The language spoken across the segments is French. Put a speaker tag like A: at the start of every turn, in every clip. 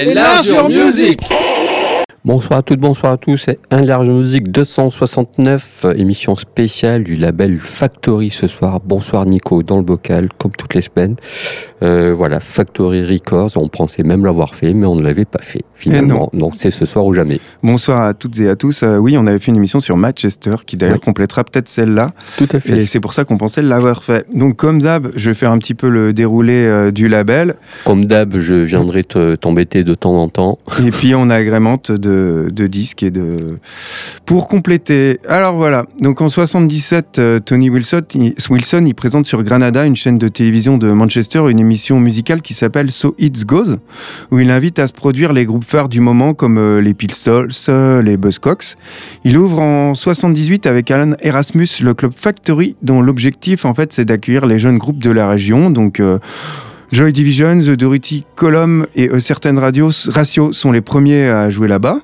A: Enlarge Music
B: Bonsoir à toutes, bonsoir à tous. C'est Un Large Musique 269, émission spéciale du label Factory ce soir. Bonsoir Nico, dans le bocal, comme toutes les semaines. Euh, voilà, Factory Records, on pensait même l'avoir fait, mais on ne l'avait pas fait finalement. Donc c'est ce soir ou jamais.
C: Bonsoir à toutes et à tous. Euh, oui, on avait fait une émission sur Manchester, qui d'ailleurs complétera peut-être celle-là.
B: Tout à fait.
C: Et c'est pour ça qu'on pensait l'avoir fait. Donc comme d'hab, je vais faire un petit peu le déroulé euh, du label.
B: Comme d'hab, je viendrai t'embêter de temps en temps.
C: Et puis on agrémente de de, disques et de pour compléter. Alors voilà, donc en 77, euh, Tony Wilson il, Wilson, il présente sur Granada, une chaîne de télévision de Manchester, une émission musicale qui s'appelle So It Goes, où il invite à se produire les groupes phares du moment comme euh, les Pistols, euh, les Buzzcocks. Il ouvre en 78 avec Alan Erasmus le club Factory, dont l'objectif en fait c'est d'accueillir les jeunes groupes de la région. Donc Joy Division, The Dorothy Column et Certain Radios, Ratio sont les premiers à jouer là-bas.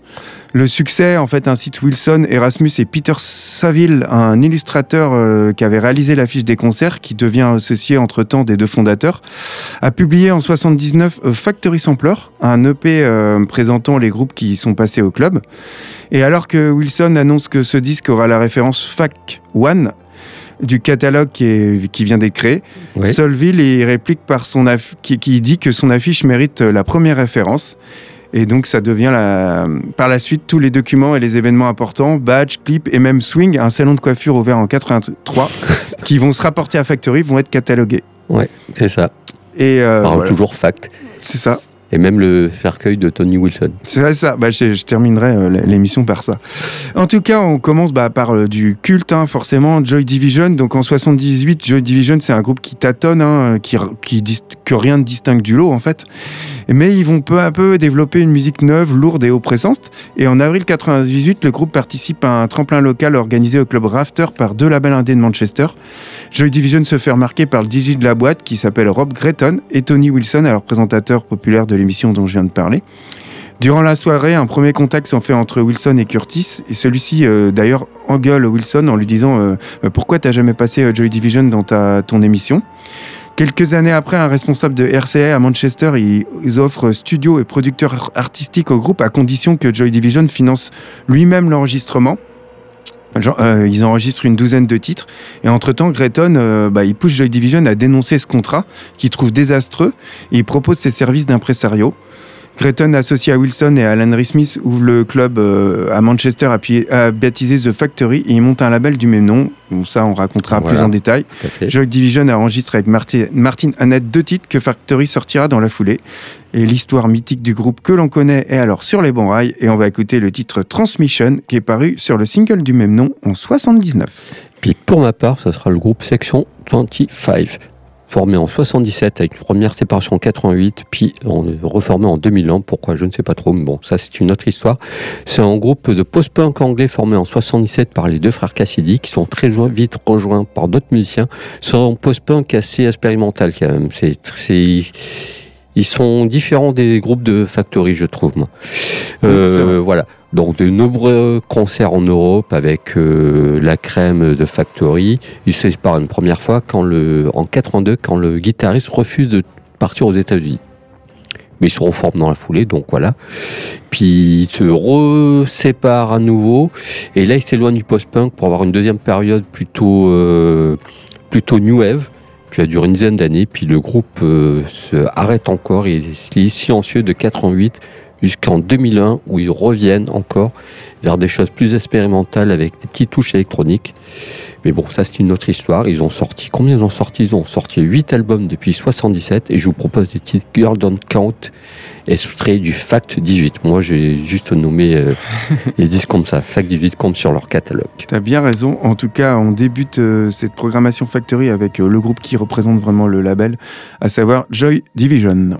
C: Le succès, en fait, incite Wilson, Erasmus et Peter Saville, un illustrateur euh, qui avait réalisé l'affiche des concerts, qui devient associé entre-temps des deux fondateurs, a publié en 79 Factory Sampler, un EP euh, présentant les groupes qui sont passés au club. Et alors que Wilson annonce que ce disque aura la référence Fac One, du catalogue qui, qui vient d'être créé. Solville il réplique par son qui, qui, dit que son affiche mérite la première référence. Et donc ça devient la... par la suite tous les documents et les événements importants, badge, clip et même swing, un salon de coiffure ouvert en 83, qui vont se rapporter à Factory, vont être catalogués.
B: Ouais, c'est ça.
C: Et
B: euh, toujours fact.
C: C'est ça
B: et même le cercueil de Tony Wilson.
C: C'est ça, bah, je, terminerai euh, l'émission par ça. En tout cas, on commence bah, par euh, du culte, hein, forcément, Joy Division. Donc en 78, Joy Division, c'est un groupe qui tâtonne, hein, qui, qui, que rien ne distingue du lot en fait mais ils vont peu à peu développer une musique neuve, lourde et oppressante. Et en avril 98, le groupe participe à un tremplin local organisé au club Rafter par deux labels indés de Manchester. Joy Division se fait remarquer par le DJ de la boîte qui s'appelle Rob Gretton et Tony Wilson, alors présentateur populaire de l'émission dont je viens de parler. Durant la soirée, un premier contact s'en fait entre Wilson et Curtis, et celui-ci euh, d'ailleurs engueule Wilson en lui disant euh, Pourquoi t'as jamais passé euh, Joy Division dans ta, ton émission? Quelques années après, un responsable de RCA à Manchester, ils, offrent studio et producteur artistique au groupe à condition que Joy Division finance lui-même l'enregistrement. Euh, ils enregistrent une douzaine de titres et entre-temps, Gretton, euh, bah, il pousse Joy Division à dénoncer ce contrat qu'il trouve désastreux et il propose ses services d'impresario. Gretton, associé à Wilson et à Alan Smith, ouvre le club euh, à Manchester à, baptiser The Factory et il monte un label du même nom. Bon, ça, on racontera plus en détail. Joy Division a enregistré avec Martin, Martin Annette deux titres que Factory sortira dans la foulée. Et l'histoire mythique du groupe que l'on connaît est alors sur les bons rails. Et on va écouter le titre Transmission qui est paru sur le single du même nom en 79.
B: Puis pour ma part, ça sera le groupe Section 25 formé en 77 avec une première séparation en 88, puis reformé en 2001. Pourquoi Je ne sais pas trop, mais bon, ça c'est une autre histoire. C'est un groupe de post-punk anglais formé en 77 par les deux frères Cassidy, qui sont très vite rejoints par d'autres musiciens. C'est un post-punk assez expérimental quand même. C'est ils sont différents des groupes de Factory, je trouve. Euh, voilà. Donc de nombreux concerts en Europe avec euh, la crème de Factory. Ils se séparent une première fois quand le, en 82 quand le guitariste refuse de partir aux États-Unis. Mais ils se reforment dans la foulée, donc voilà. Puis ils se reséparent à nouveau. Et là, ils s'éloignent du post-punk pour avoir une deuxième période plutôt, euh, plutôt new wave qui a duré une dizaine d'années. Puis le groupe euh, se arrête encore. Il est silencieux de 88 jusqu'en 2001 où ils reviennent encore vers des choses plus expérimentales avec des petites touches électroniques. Mais bon, ça c'est une autre histoire. Ils ont sorti, combien ils ont sorti? Ils ont sorti 8 albums depuis 77 et je vous propose des titres Girl Don't Count, extrait du Fact 18. Moi j'ai juste nommé euh, les disques comme ça, Fact 18 comme sur leur catalogue.
C: T'as bien raison. En tout cas, on débute euh, cette programmation Factory avec euh, le groupe qui représente vraiment le label, à savoir Joy Division.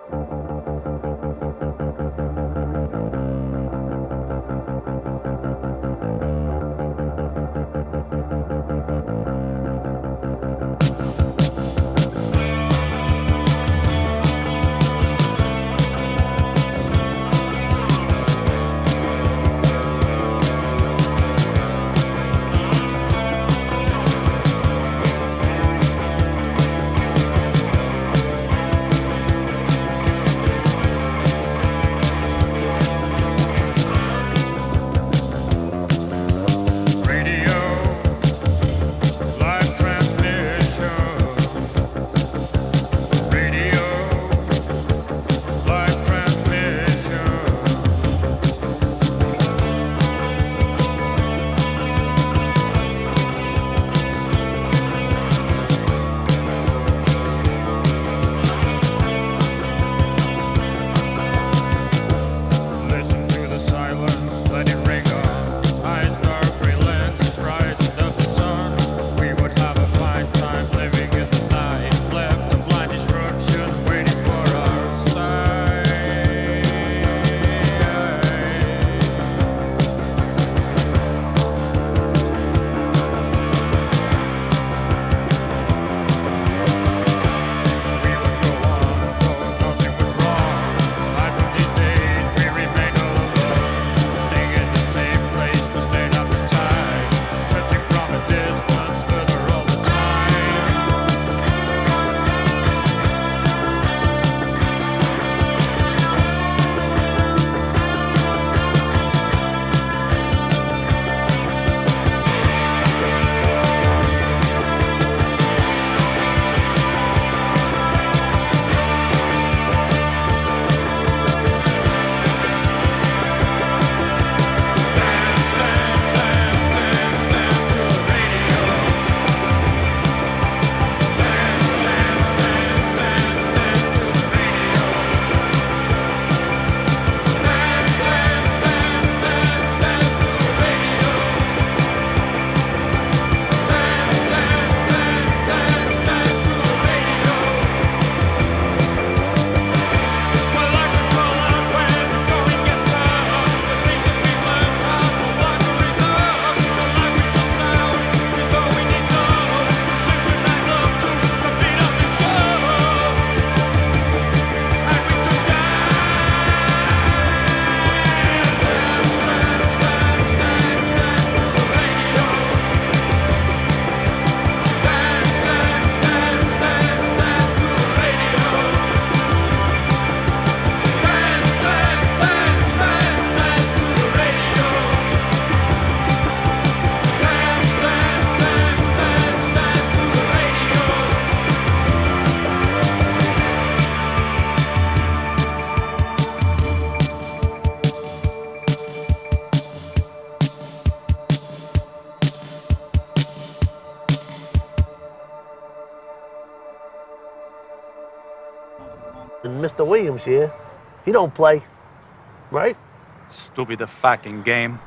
A: Williams here. He don't play, right?
D: Stupid fucking game.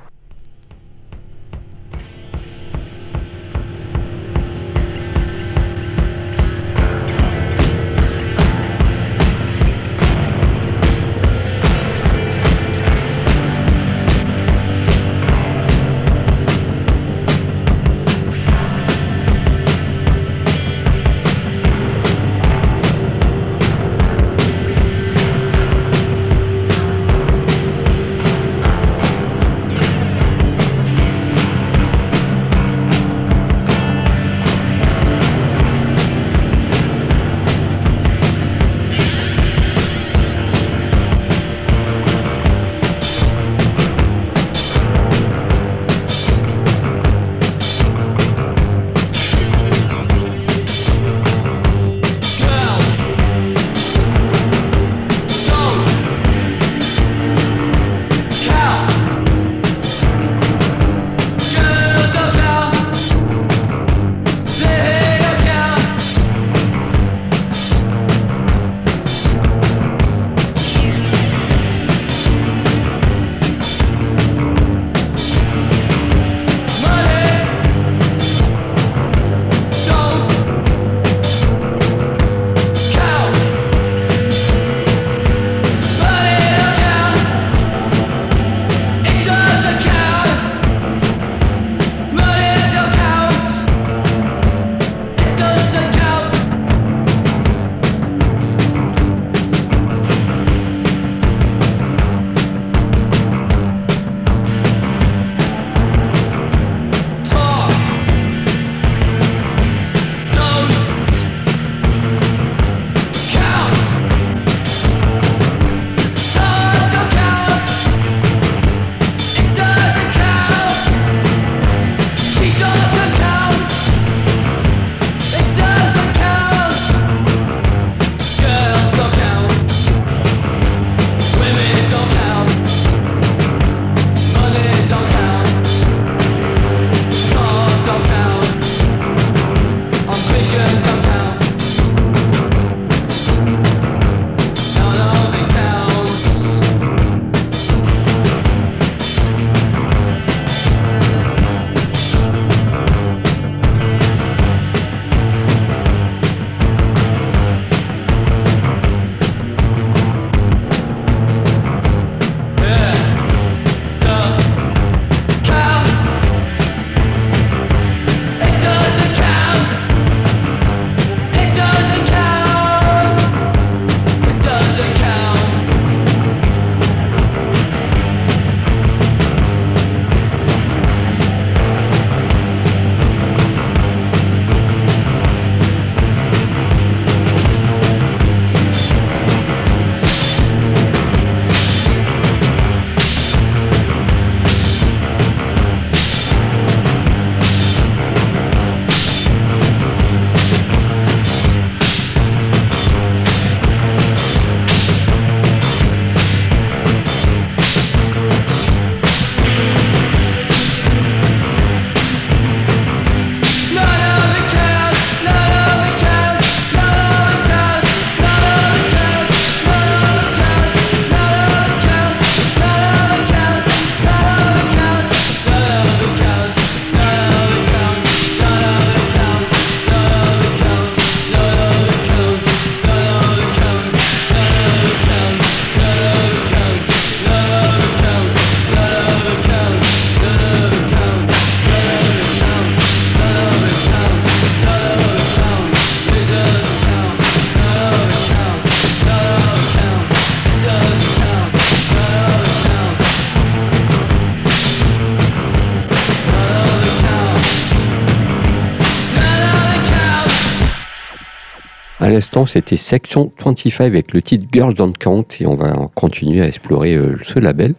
B: C'était Section 25 avec le titre Girls Don't Count et on va continuer à explorer euh, ce label.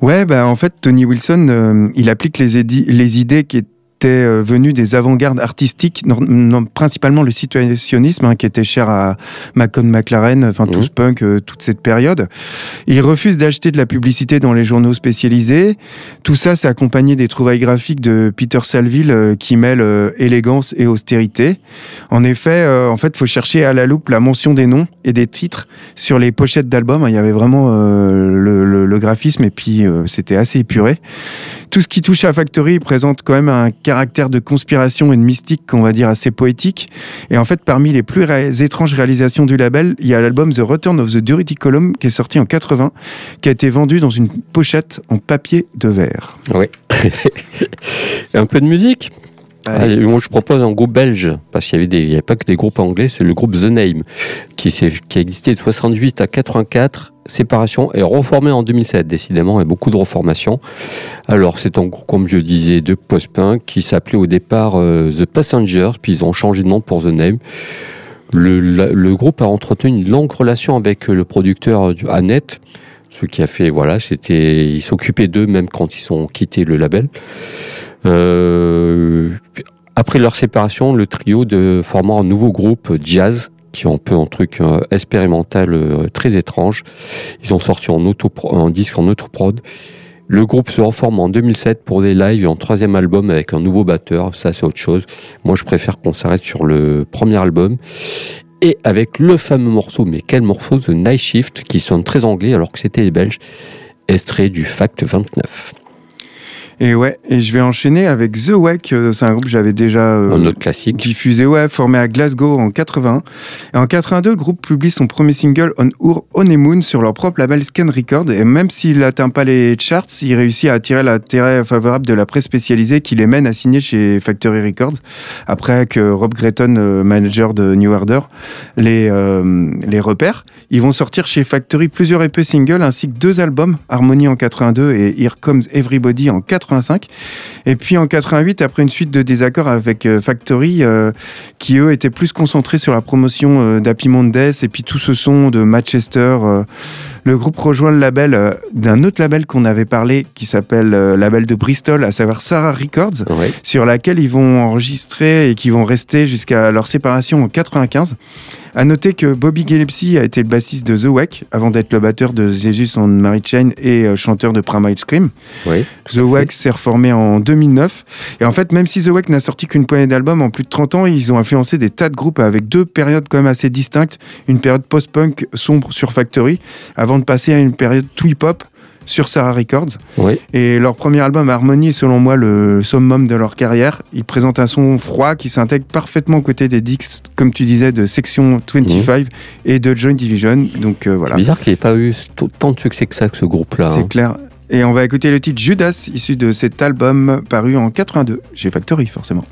C: Ouais, bah en fait, Tony Wilson, euh, il applique les, les idées qui était euh, venu des avant-gardes artistiques, non- non- principalement le situationnisme, hein, qui était cher à Macon McLaren, enfin tout
B: Mhm.
C: ce punk, euh, toute cette période. Il refuse d'acheter de la publicité dans les journaux spécialisés. Tout ça, c'est accompagné des trouvailles graphiques de Peter Salville euh, qui mêlent euh, élégance et austérité. En effet, en fait, faut chercher à la loupe la mention des noms et des titres sur les pochettes d'albums. Il y avait vraiment le, le- le graphisme et puis c'était assez épuré. Tout ce qui touche à Factory présente quand même un caractère de conspiration et de mystique qu'on va dire assez poétique. Et en fait, parmi les plus ré- étranges réalisations du label, il y a l'album The Return of the Dirty Column qui est sorti en 80, qui a été vendu dans une pochette en papier de verre.
B: Oui. un peu de musique?
C: Allez.
B: Allez, moi je propose un groupe belge, parce qu'il y avait pas que des groupes anglais, c'est le groupe The Name, qui, qui a existé de 68 à 84, séparation et reformé en 2007, décidément, et beaucoup de reformations. Alors c'est un groupe, comme je disais, de post-punk, qui s'appelait au départ euh, The Passengers, puis ils ont changé de nom pour The Name. Le, le groupe a entretenu une longue relation avec euh, le producteur euh, Annette, ce qui a fait, voilà, c'était, il s'occupait d'eux même quand ils ont quitté le label. Euh, après leur séparation, le trio de formant un nouveau groupe jazz qui est un peu un truc euh, expérimental euh, très étrange. Ils ont sorti en un disque en autoprod. Le groupe se reforme en 2007 pour des lives et un troisième album avec un nouveau batteur. Ça, c'est autre chose. Moi, je préfère qu'on s'arrête sur le premier album. Et avec le fameux morceau, mais quel morceau, The Night Shift, qui sonne très anglais alors que c'était les Belges, extrait du Fact 29.
C: Et ouais, et je vais enchaîner avec The Wake. euh, C'est un groupe que j'avais déjà euh,
B: Un autre classique.
C: diffusé, ouais, formé à Glasgow en 80. Et en 82, le groupe publie son premier single On Our Honeymoon sur leur propre label Scan Record. Et même s'il n'atteint pas les charts, il réussit à attirer l'intérêt favorable de la presse spécialisée qui les mène à signer chez Factory Records. Après que Rob Gretton, euh, manager de New Order, les, euh, les repère. Ils vont sortir chez Factory plusieurs EP singles ainsi que deux albums, Harmony en 82 et Here Comes Everybody en 85. Et puis en 88, après une suite de désaccords avec euh, Factory, euh, qui eux étaient plus concentrés sur la promotion euh, d'Happy Mondays et puis tout ce son de Manchester, le groupe rejoint le label euh, d'un autre label qu'on avait parlé qui s'appelle euh, label de Bristol, à savoir Sarah Records
B: Ouais.
C: sur laquelle ils vont enregistrer et qui vont rester jusqu'à leur séparation en 95. À noter que Bobby Gillespie a été le bassiste de The Wack avant d'être le batteur de Jesus and Mary Chain et euh, chanteur de Primal Scream.
B: Oui.
C: The Wack s'est reformé en 2009. Et en fait, même si The Wack n'a sorti qu'une poignée d'albums en plus de 30 ans, ils ont influencé des tas de groupes avec deux périodes quand même assez distinctes. Une période post-punk sombre sur Factory, avant de passer à une période twee-pop sur Sarah Records.
B: Oui.
C: Et leur premier album, Harmony, est selon moi le summum de leur carrière. Ils présentent un son froid qui s'intègre parfaitement aux côtés des Dix, comme tu disais, de Section 25 et de Joint Division. Donc euh, voilà,
B: Bizarre qu'il n'ait pas eu tant de succès que ça, que ce groupe-là.
C: c'est
B: hein.
C: clair. Et on va écouter le titre Judas, issu de cet album paru en 82, chez Factory forcément.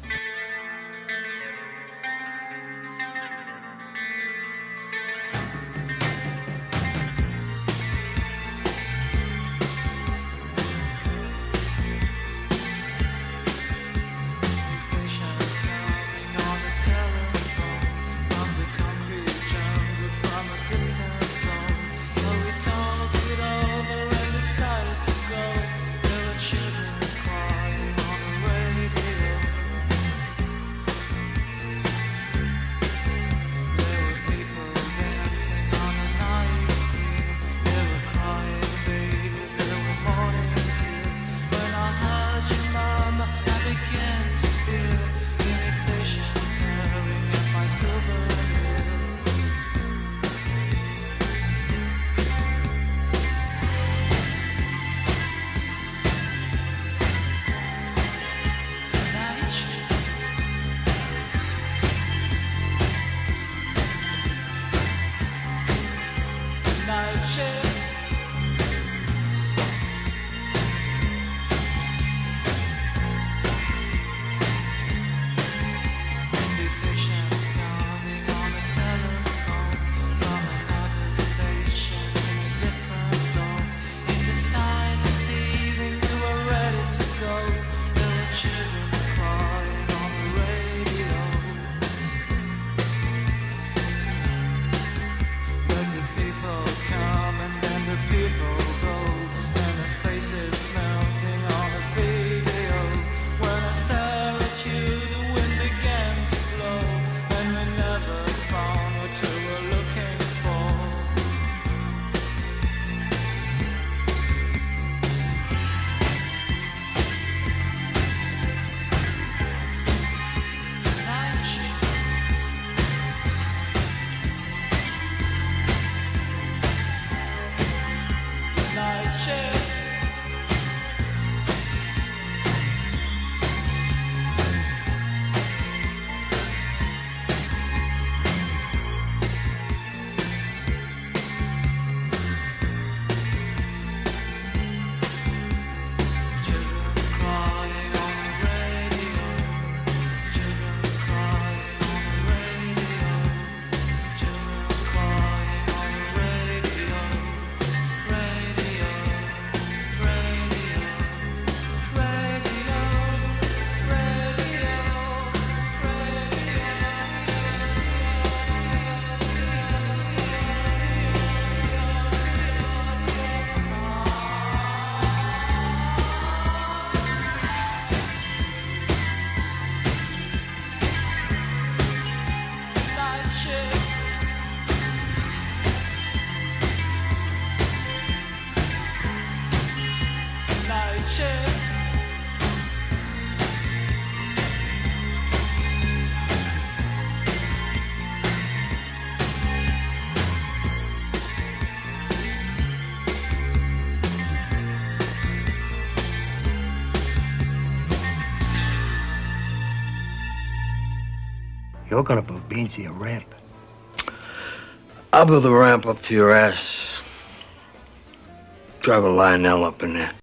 E: You're gonna put Beansy a ramp.
F: I'll build a ramp up to your ass. Drive a Lionel up in there.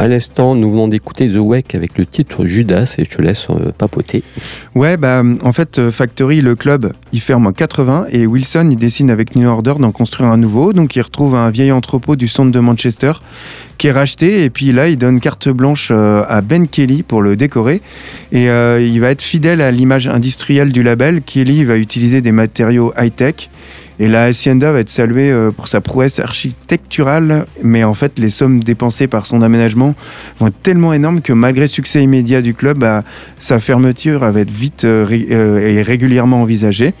B: À l'instant, nous venons d'écouter The Wake avec le titre Judas et je te laisse euh, papoter.
C: Ouais, bah en fait, euh, Factory, le club, il ferme en 80 et Wilson, il décide avec New Order d'en construire un nouveau. Donc il retrouve un vieil entrepôt du centre de Manchester qui est racheté et puis là, il donne carte blanche euh, à Ben Kelly pour le décorer et il va être fidèle à l'image industrielle du label. Kelly va utiliser des matériaux high-tech et la Hacienda va être saluée euh, pour sa prouesse architecturale, mais en fait, les sommes dépensées par son aménagement vont être tellement énormes que malgré le succès immédiat du club, bah, sa fermeture va être vite euh, euh, et régulièrement envisagée.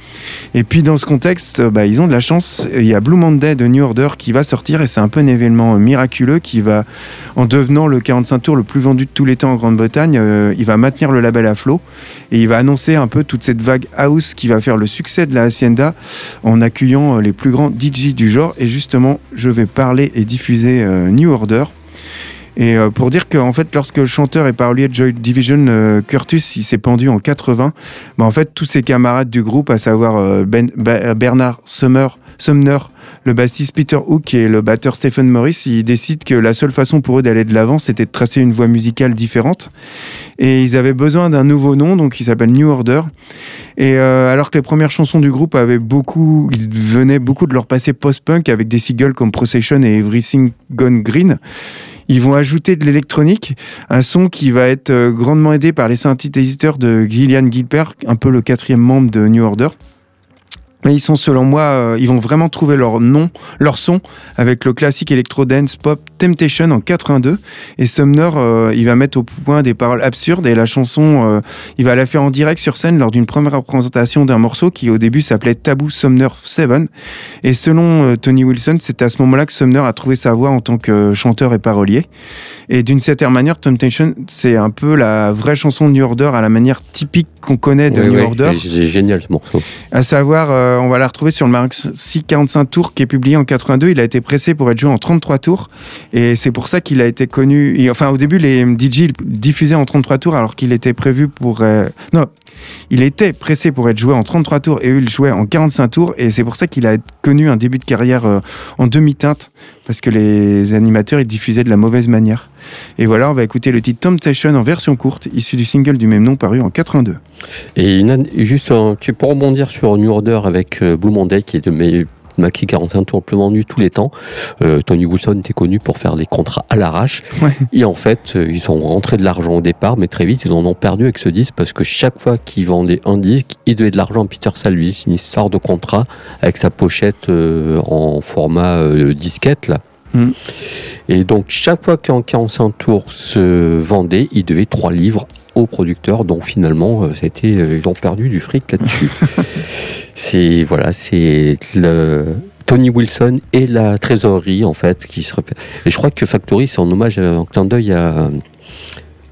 C: Et puis dans ce contexte, bah, ils ont de la chance. Il y a Blue Monday de New Order qui va sortir et c'est un peu un événement miraculeux qui va, en devenant le 45 tours le plus vendu de tous les temps en Grande-Bretagne, il va maintenir le label à flot et il va annoncer un peu toute cette vague house qui va faire le succès de la Hacienda en accueillant euh, les plus grands DJ du genre. Et justement, je vais parler et diffuser euh, New Order. Et euh, pour dire qu'en fait, lorsque le chanteur et parolier de Joy Division, Curtis, il s'est pendu en 80, bah, en fait, tous ses camarades du groupe, à savoir ben, Bernard Summer, Sumner, le bassiste Peter Hook et le batteur Stephen Morris, ils décident que la seule façon pour eux d'aller de l'avant, c'était de tracer une voie musicale différente. Et ils avaient besoin d'un nouveau nom, donc il s'appelle New Order. Et euh, alors que les premières chansons du groupe avaient beaucoup, ils venaient beaucoup de leur passé post-punk avec des singles comme Procession et Everything Gone Green. Ils vont ajouter de l'électronique, un son qui va être euh, grandement aidé par les synthétiseurs de Gillian Gilbert, un peu le quatrième membre de New Order. Mais ils sont, selon moi, euh, ils vont vraiment trouver leur nom, leur son avec le classique électro dance pop Temptation en 82. Et Sumner, euh, il va mettre au point des paroles absurdes et la chanson, euh, il va la faire en direct sur scène lors d'une première représentation d'un morceau qui au début s'appelait Taboo Sumner 7. Et selon Tony Wilson, c'est à ce moment-là que Sumner a trouvé sa voix en tant que chanteur et parolier. Et d'une certaine manière, Temptation, c'est un peu la vraie chanson de New Order à la manière typique qu'on connaît de New
B: ouais,
C: Order.
B: C'est génial ce morceau.
C: À savoir, euh, on va la retrouver sur le Maxi 45 tours qui est publié en 82. Il a été pressé pour être joué en 33 tours. Et c'est pour ça qu'il a été connu. enfin, au début, les DJ diffusaient en 33 tours alors qu'il était prévu pour. euh, non, il était pressé pour être joué en 33 tours et eux, ils jouaient en 45 tours. Et c'est pour ça qu'il a connu un début de carrière euh, en demi-teinte parce que les animateurs, ils diffusaient de la mauvaise manière. Et voilà, on va écouter le titre Temptation en version courte, issu du single du même nom paru en 82.
B: Et juste, un- tu peux rebondir sur New Order avec euh, Blue Monday, qui est de mes maxi 45 tours le plus vendus tous les temps. Euh, Tony Wilson était connu pour faire des contrats à l'arrache.
C: Ouais.
B: Et en fait, euh, ils ont rentré de l'argent au départ, mais très vite, ils en ont perdu avec ce disque parce que chaque fois qu'ils vendaient un disque, ils devaient de l'argent à Peter Salvi. C'est une histoire de contrat avec sa pochette euh, en format euh, disquette, là.
C: Mm.
B: Et donc, chaque fois qu'un 45 tours se vendait, ils devaient 3 livres au producteur. Donc, finalement, euh, ça a été, euh, ils ont perdu du fric là-dessus. c'est, voilà, c'est le. Tony Wilson et la trésorerie, en fait, qui se. Et je crois que Factory, c'est en hommage, en clin d'œil à,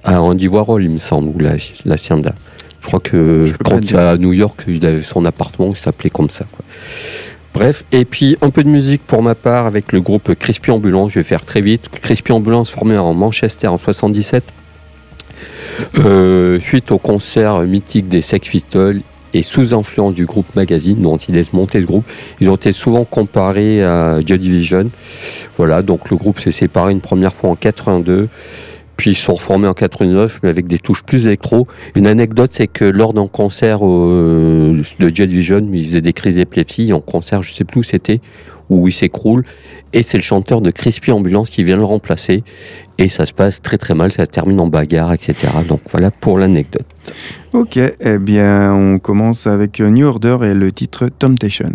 B: à Andy Warhol, il me semble, ou la, la. Je crois que
C: Je
B: quand à New York, il avait son appartement qui s'appelait comme ça. quoi. Bref, et puis un peu de musique pour ma part avec le groupe Crispy Ambulance, je vais faire très vite. Crispy Ambulance formé en Manchester en 77. Euh, suite au concert mythique des Sex Pistols et sous influence du groupe Magazine dont il est monté ce groupe, ils ont été souvent comparés à Joy Division. Voilà, donc le groupe s'est séparé une première fois en 82, puis ils sont reformés en 89, mais avec des touches plus électro. Une anecdote, c'est que lors d'un concert de Joy Division, ils faisaient des crises d'épilepsie, en concert, je sais plus où c'était, où il s'écroule, et c'est le chanteur de Crispy Ambulance qui vient le remplacer, et ça se passe très très mal, ça termine en bagarre, etc. Donc voilà pour l'anecdote.
C: Ok, eh bien, on commence avec New Order et le titre Temptation.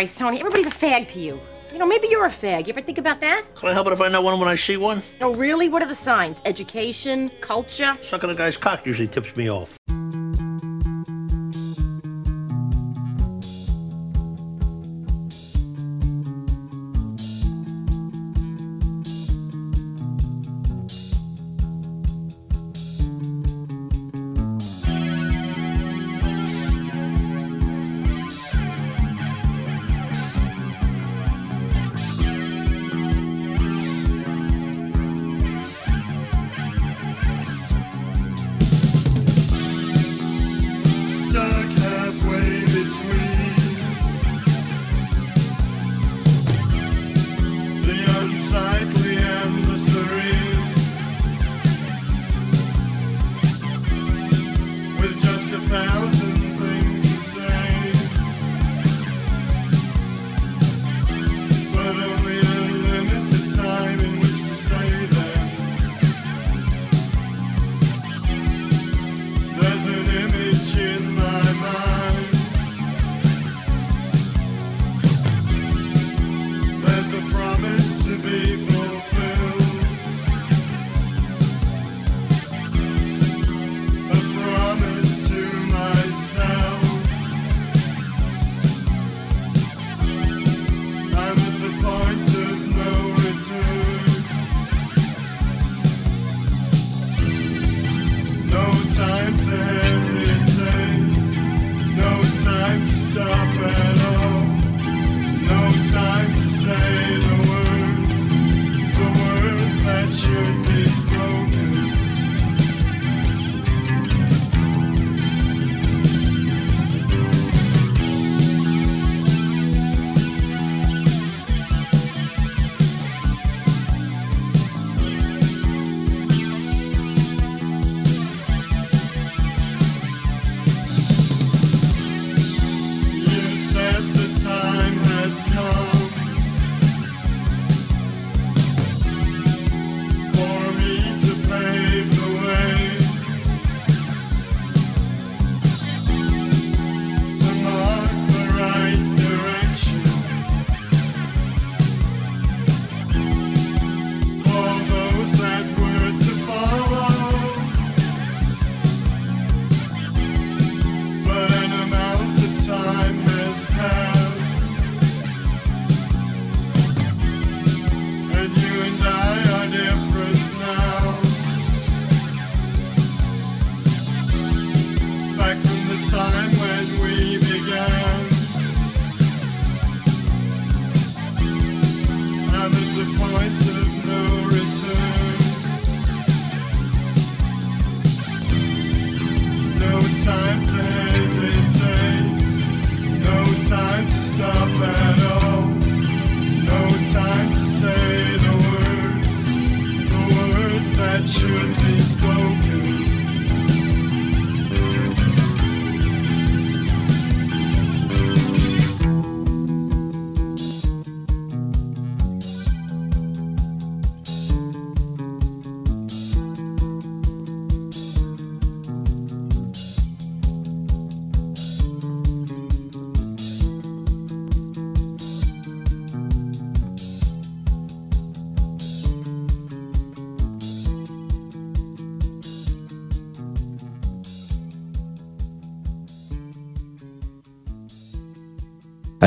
G: Christ, Tony, everybody's a fag to you. You know, maybe you're a fag. You ever think about that?
H: Can I help it if I know one when I see one?
G: Oh, really? What are the signs? Education? Culture?
H: Sucking a guy's cock usually tips me off.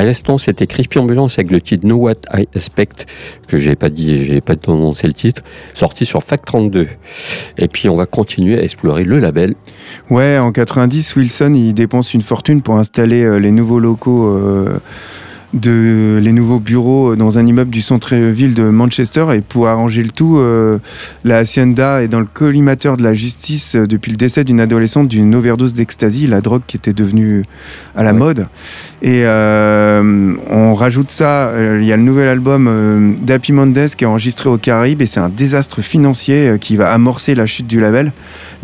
B: À l'instant, c'était Crispy Ambulance avec le titre Know What I Expect, que j'ai pas dit, j'ai pas annoncé le titre, sorti sur Fact 32. Et puis, on va continuer à explorer le label.
C: Ouais, en 90, Wilson, il dépense une fortune pour installer euh, les nouveaux locaux, euh, de, les nouveaux bureaux dans un immeuble du centre-ville de Manchester. Et pour arranger le tout, euh, la Hacienda est dans le collimateur de la justice euh, depuis le décès d'une adolescente d'une overdose d'ecstasy, la drogue qui était devenue à la
B: Ouais.
C: mode. Et euh, on rajoute ça, euh, il y a le nouvel album euh, d'Happy Mondays qui est enregistré aux Caraïbes et c'est un désastre financier euh, qui va amorcer la chute du label.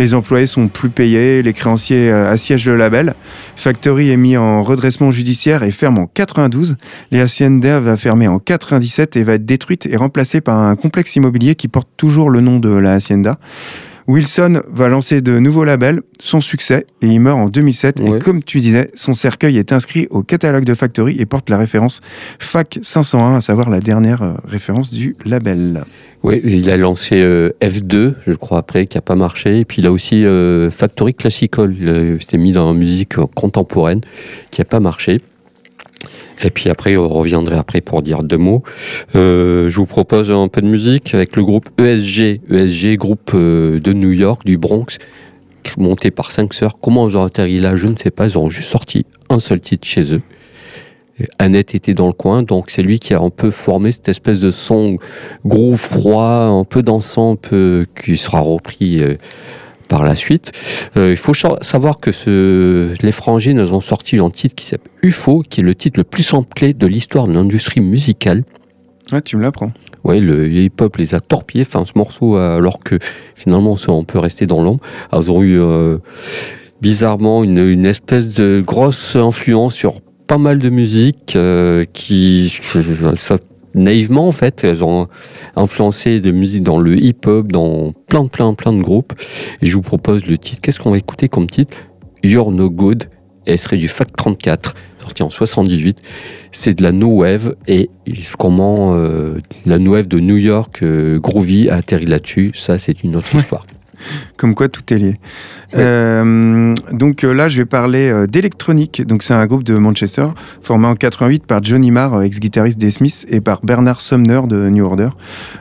C: Les employés sont plus payés, les créanciers euh, assiègent le label. Factory est mis en redressement judiciaire et ferme en 92. Les Hacienda va fermer en 97 et va être détruite et remplacée par un complexe immobilier qui porte toujours le nom de la Hacienda. Wilson va lancer de nouveaux labels, son succès, et il meurt en 2007.
B: Ouais.
C: Et comme tu disais, son cercueil est inscrit au catalogue de Factory et porte la référence FAC 501, à savoir la dernière euh, référence du label.
B: Oui, il a lancé euh, F2, je crois, après, qui n'a pas marché. Et puis il a aussi euh, Factory Classical, il s'était mis dans la musique contemporaine, qui n'a pas marché. Et puis après, on reviendrait après pour dire deux mots. Euh, je vous propose un peu de musique avec le groupe ESG. ESG, groupe euh, de New York, du Bronx, monté par cinq sœurs. Comment ils ont atterri là, je ne sais pas. Ils ont juste sorti un seul titre chez eux. Et Annette était dans le coin, donc c'est lui qui a un peu formé cette espèce de son gros froid, un peu dansant, un peu qui sera repris euh, par la suite. Euh, il faut savoir que ce, les Frangines ont sorti un titre qui s'appelle UFO, qui est le titre le plus samplé de l'histoire de l'industrie musicale.
C: Ouais, tu me l'apprends.
B: Ouais, le hip-hop les a torpillés, enfin ce morceau, alors que finalement on peut rester dans l'ombre. Ils ont eu euh, bizarrement une, une espèce de grosse influence sur pas mal de musique euh, qui, ça- naïvement en fait, elles ont influencé de musique dans le hip-hop, dans plein, plein, plein de groupes. Et je vous propose le titre. Qu'est-ce qu'on va écouter comme titre? You're No Good. Et elle serait du Fact 34, sorti en 78. C'est de la No Wave et comment euh, la No Wave de New York, euh, Groovy, a atterri là-dessus. Ça, c'est une autre histoire.
C: Comme quoi tout est lié. Euh, donc euh, là, je vais parler euh, d'Electronic. Donc c'est un groupe de Manchester formé en 88 par Johnny Marr, ex-guitariste des Smiths, et par Bernard Sumner de New Order.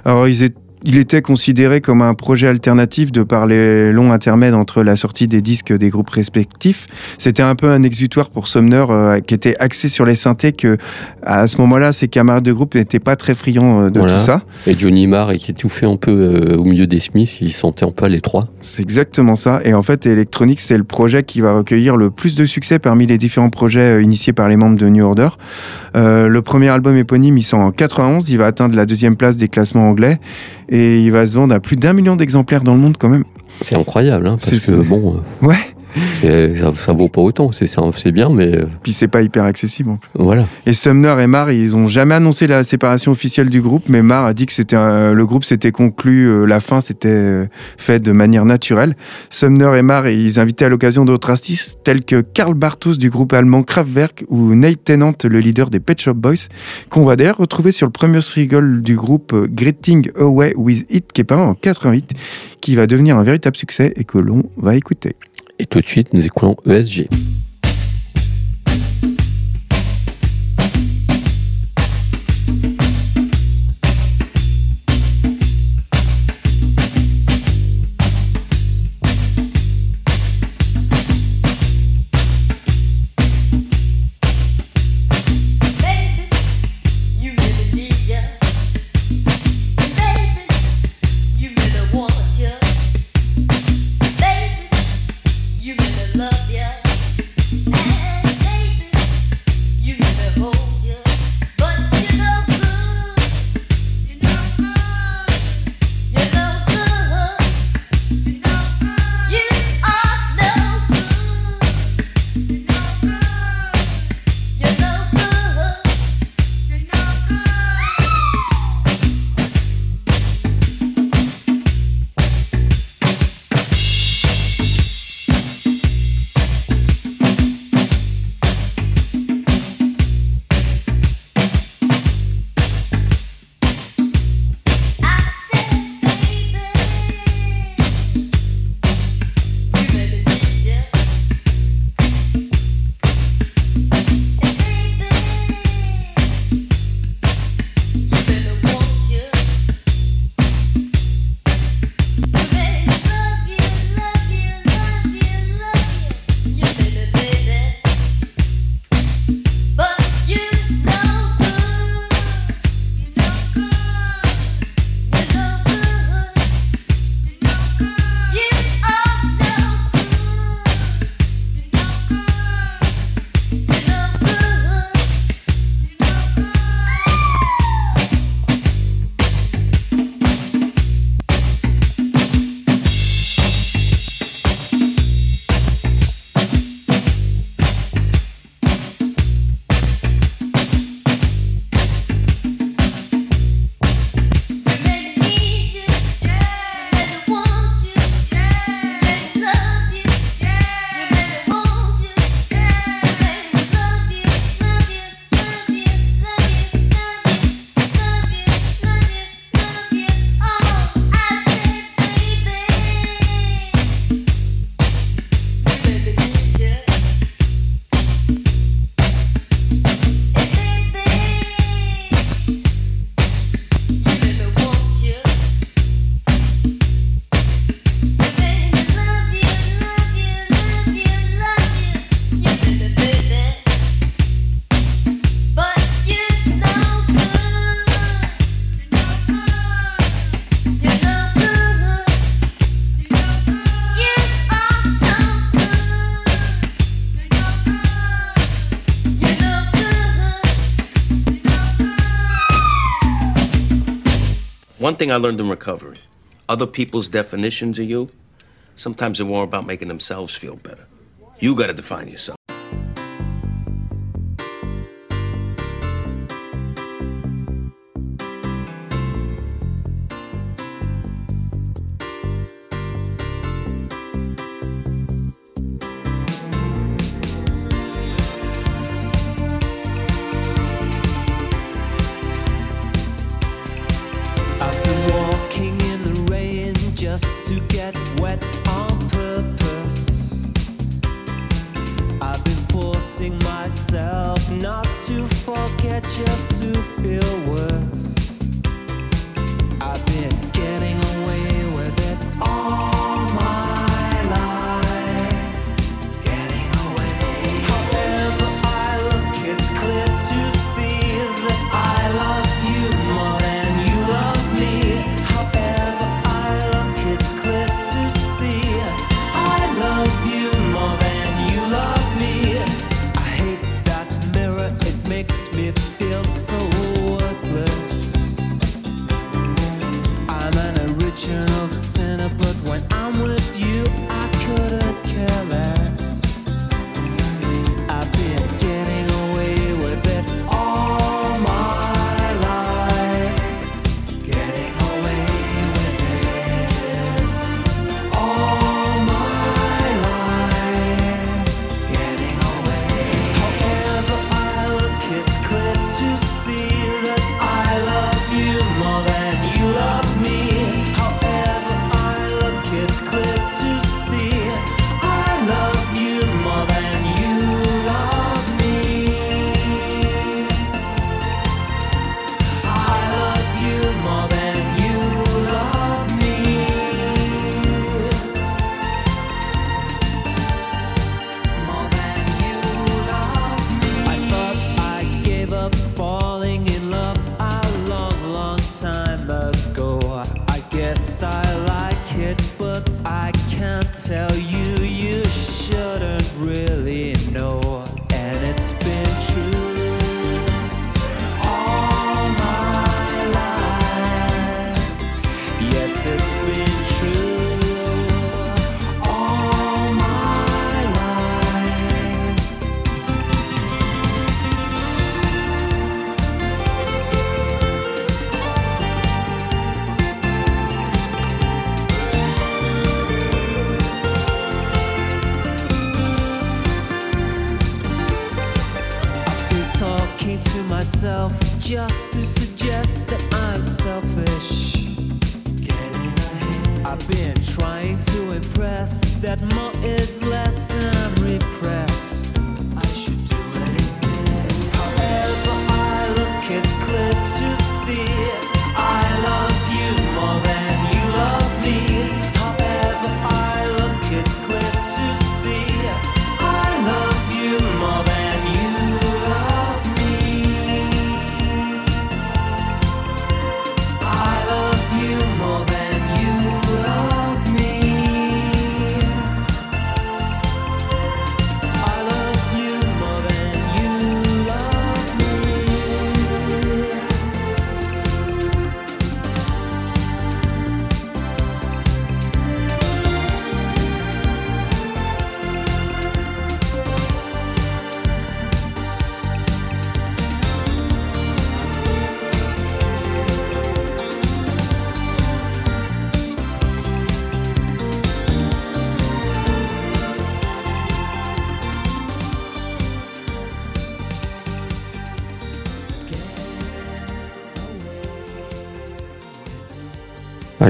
C: Alors ils étaient il était considéré comme un projet alternatif de par les longs intermèdes entre la sortie des disques des groupes respectifs. C'était un peu un exutoire pour Sumner euh, qui était axé sur les synthés que à ce moment-là ses camarades de groupe n'étaient pas très friands euh, de
B: Voilà.
C: tout ça.
B: Et Johnny Marr, qui étouffait un peu euh, au milieu des Smiths, il sentait un peu à l'étroit.
C: C'est exactement ça. Et en fait, Electronic, c'est le projet qui va recueillir le plus de succès parmi les différents projets initiés par les membres de New Order. Le premier album éponyme, il sort en 91. Il va atteindre la deuxième place des classements anglais. Et il va se vendre à plus d'un million d'exemplaires dans le monde quand même.
B: C'est incroyable, hein, parce
C: C'est-
B: que bon, euh,
C: Ouais.
B: Ça, ça vaut pas autant. C'est bien, mais euh,
C: Puis c'est pas hyper accessible. en plus.
B: voilà.
C: Et Sumner et Marr, ils ont jamais annoncé la séparation officielle du groupe, mais Marr a dit que c'était le groupe s'était conclu, euh, la fin s'était euh, fait de manière naturelle. Sumner et Marr, ils invitaient à l'occasion d'autres artistes tels que Karl Bartos du groupe allemand Kraftwerk ou Nate Tennant, le leader des Pet Shop Boys, qu'on va d'ailleurs retrouver sur le premier single du groupe Getting Away With It, qui est paru en 88, qui va devenir un véritable succès et que l'on va écouter.
B: Et tout de suite, nous écoutons ESG.
I: thing I learned in recovery other people's definitions of you, sometimes they're more about making themselves feel better. You
J: got to define
K: yourself.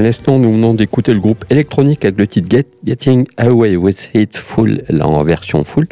K: l'instant, nous venons d'écouter le groupe électronique avec le titre Get, Getting Away with It Full, là en version full.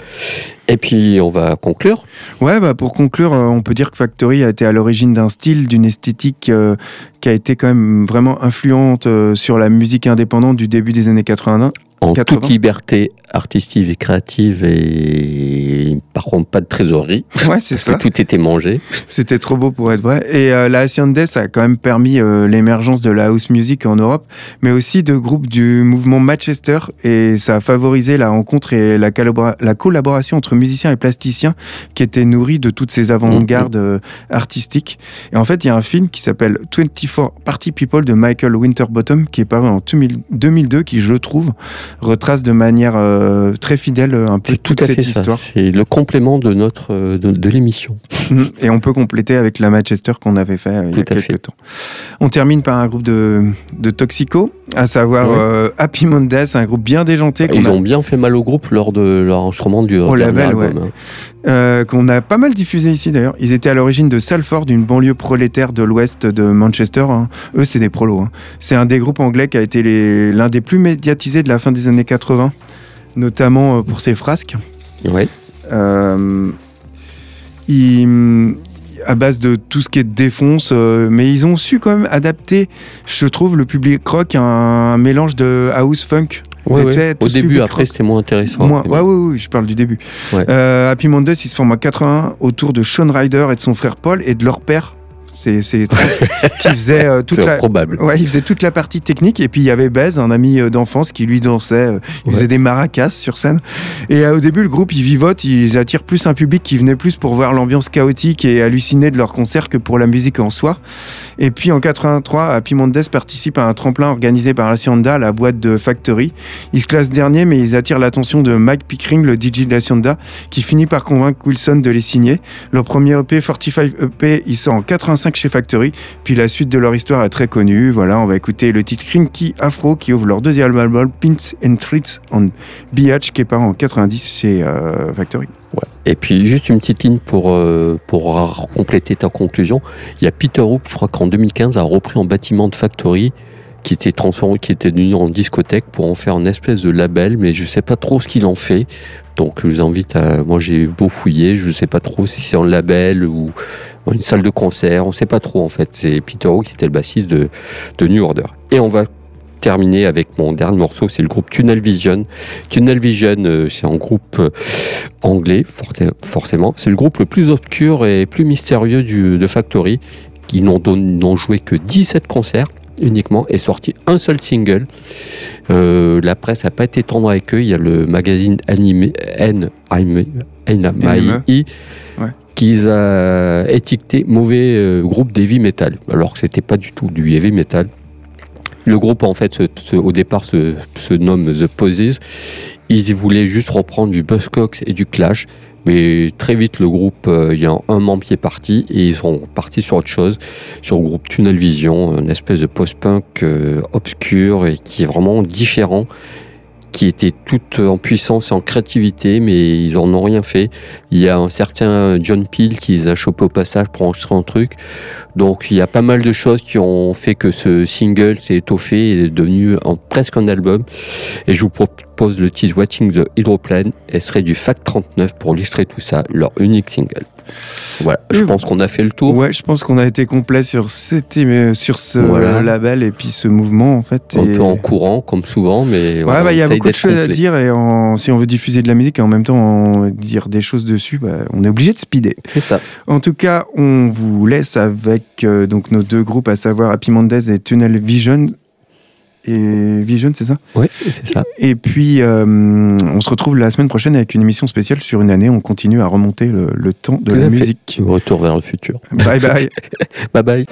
K: Et puis, on va conclure.
C: Ouais, bah pour conclure, euh, on peut dire que Factory a été à l'origine d'un style, d'une esthétique euh, qui a été quand même vraiment influente euh, sur la musique indépendante du début des années 80,
K: en
C: 80.
K: toute liberté artistique et créative et par contre
B: pas de trésorerie.
C: Ouais, c'est ça.
B: tout était mangé.
C: C'était trop beau pour être vrai. Et euh, la Hacienda, ça a quand même permis euh, l'émergence de la house music en Europe, mais aussi de groupes du mouvement Manchester et ça a favorisé la rencontre et la, collaboration entre musiciens et plasticiens qui étaient nourris de toutes ces avant-gardes mm, euh, artistiques. Et en fait, il y a un film qui s'appelle 24 Party People de Michael Winterbottom qui est paru en 2002 qui, je trouve, retrace de manière euh, très fidèle euh, un peu
B: tout
C: toute cette
B: ça.
C: histoire.
B: C'est le complément de notre euh, de, de l'émission.
C: Mm. Et on peut compléter avec la Manchester qu'on avait fait euh, il y a quelques
B: fait.
C: temps. On termine par un groupe de, de Toxico, à savoir
B: Ouais.
C: euh, Happy Mondays, un groupe bien déjanté qu'on
B: Ils
C: a,
B: ont bien fait mal au groupe lors de l'enregistrement du
C: Au
B: dernier
C: label,
B: album, hein.
C: euh, qu'on a pas mal diffusé ici d'ailleurs. Ils étaient à l'origine de Salford, une banlieue prolétaire de l'ouest de Manchester. hein. Eux, c'est des prolos. hein. C'est un des groupes anglais qui a été les- l'un des plus médiatisés de la fin des années 80, notamment euh, pour ses frasques.
B: Ouais.
C: Euh, ils- à base de tout ce qui est défonce, euh, mais ils ont su quand même adapter, je trouve, le public rock à un mélange de house funk.
B: Ouais, ouais. Au début, après, c'était moins intéressant.
C: Moi, ouais,
B: bon.
C: ouais, je parle du début. Euh, Happy Mondays, il se forme en 81 autour de Sean Ryder et de son frère Paul et de leur père. C'est qui faisait euh, toute la
B: improbable.
C: Ouais, il faisait toute la partie technique et puis il y avait Bez, un ami euh, d'enfance qui lui dansait, euh, il
B: Ouais.
C: faisait des maracas sur scène. Et euh, au début, le groupe, ils vivotent, ils attirent plus un public qui venait plus pour voir l'ambiance chaotique et halluciner de leur concert que pour la musique en soi. Et puis en 83, Happy Mondays participe à un tremplin organisé par Hacienda, la boîte de Factory. Ils se classent dernier, mais ils attirent l'attention de Mike Pickering, le DJ de Hacienda, qui finit par convaincre Wilson de les signer. Leur premier EP, 45 EP, il sort en 85 chez Factory. Puis la suite de leur histoire est très connue. Voilà, on va écouter le titre Crinky Afro qui ouvre leur deuxième album, Pins and Treats on Beach, qui est paru en 90 chez euh, Factory.
B: Et puis juste une petite ligne pour, euh, pour compléter ta conclusion. Il y a Peter Hook, je crois qu'en 2015, a repris un bâtiment de factory qui était transformé, qui était devenu en discothèque pour en faire une espèce de label, mais je sais pas trop ce qu'il en fait. Donc je vous invite à, moi j'ai beau fouiller, je sais pas trop si c'est un label ou une salle de concert, on sait pas trop en fait. C'est Peter Hook qui était le bassiste de, de New Order. Et on va terminer avec mon dernier morceau, c'est le groupe Tunnel Vision. Tunnel Vision, euh, c'est un groupe euh, anglais, forcément. C'est le groupe le plus obscur et plus mystérieux du, de Factory, qui n'ont joué que 17 concerts uniquement et sorti un seul single. Euh, la presse n'a pas été tendre avec eux. Il y a le magazine animé N,
C: NME. Ouais.
B: qui a étiqueté mauvais euh, groupe d'heavy metal, alors que c'était pas du tout du heavy metal. Le groupe, en fait, au départ, se, se nomme The Poses. Ils voulaient juste reprendre du Buzzcocks et du Clash. Mais très vite, le groupe, euh, il y a un membre qui est parti et ils sont partis sur autre chose, sur le groupe Tunnel Vision, une espèce de post-punk euh, obscur et qui est vraiment différent, qui était tout en puissance et en créativité, mais ils en ont rien fait. Il y a un certain John Peel qui les a chopés au passage pour enregistrer un truc. Donc il y a pas mal de choses qui ont fait que ce single s'est étoffé et est devenu presque un album. Et je vous propose le titre Watching the Hydroplane et serait du Fact 39 pour illustrer tout ça, leur unique single. Voilà, je pense qu'on a fait le tour.
C: Ouais, je pense qu'on a été complet sur, cette, sur ce
B: Voilà.
C: label et puis ce mouvement en fait.
B: Un
C: et-
B: peu en courant, comme souvent, mais
C: Ouais, bah, il y a beaucoup de choses à dire et en- si on veut diffuser de la musique et en même temps en dire des choses dessus, bah, on est obligé de speeder.
B: C'est ça.
C: En tout cas, on vous laisse avec euh, donc nos deux groupes, à savoir Happy Mondays et Tunnel Vision. Et Vision, c'est ça?
B: Oui, c'est ça.
C: Et puis, euh, on se retrouve la semaine prochaine avec une émission spéciale sur une année. On continue à remonter le, le temps de
B: Tout
C: la
B: fait.
C: musique.
B: Retour vers le futur.
C: Bye bye.
B: Bye bye.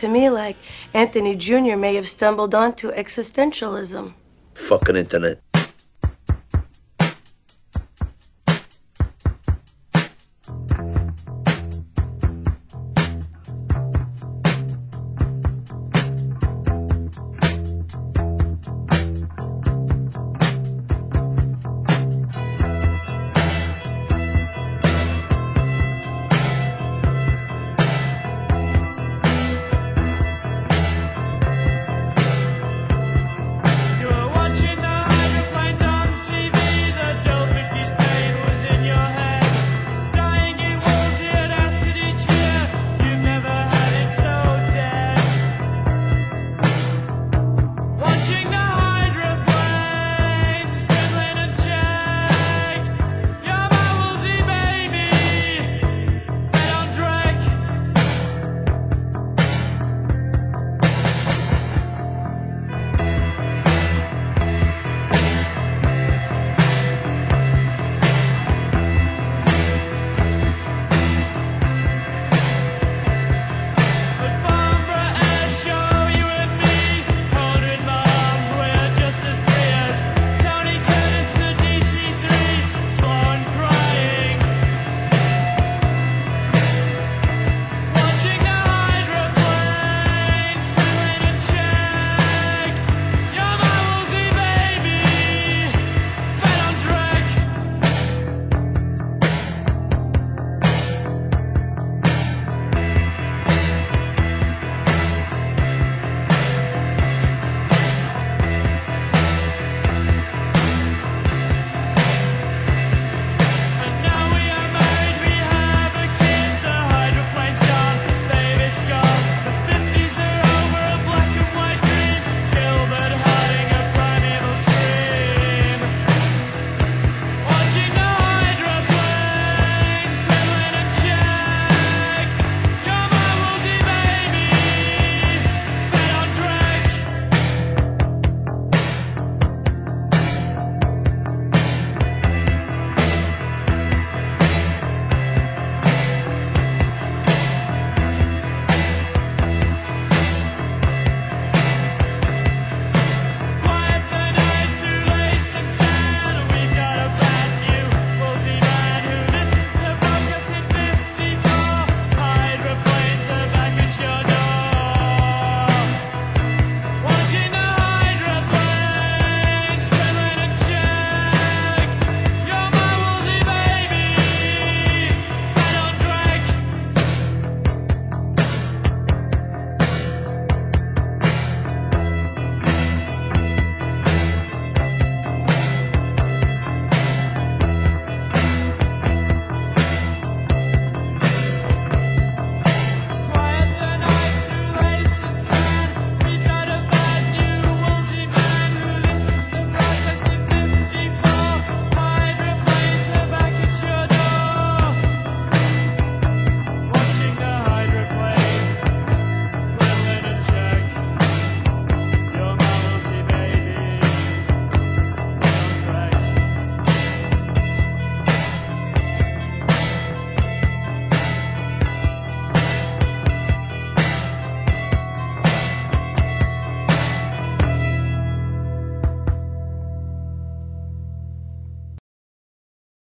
L: to me like Anthony Jr. may have stumbled onto existentialism.
H: Fucking internet.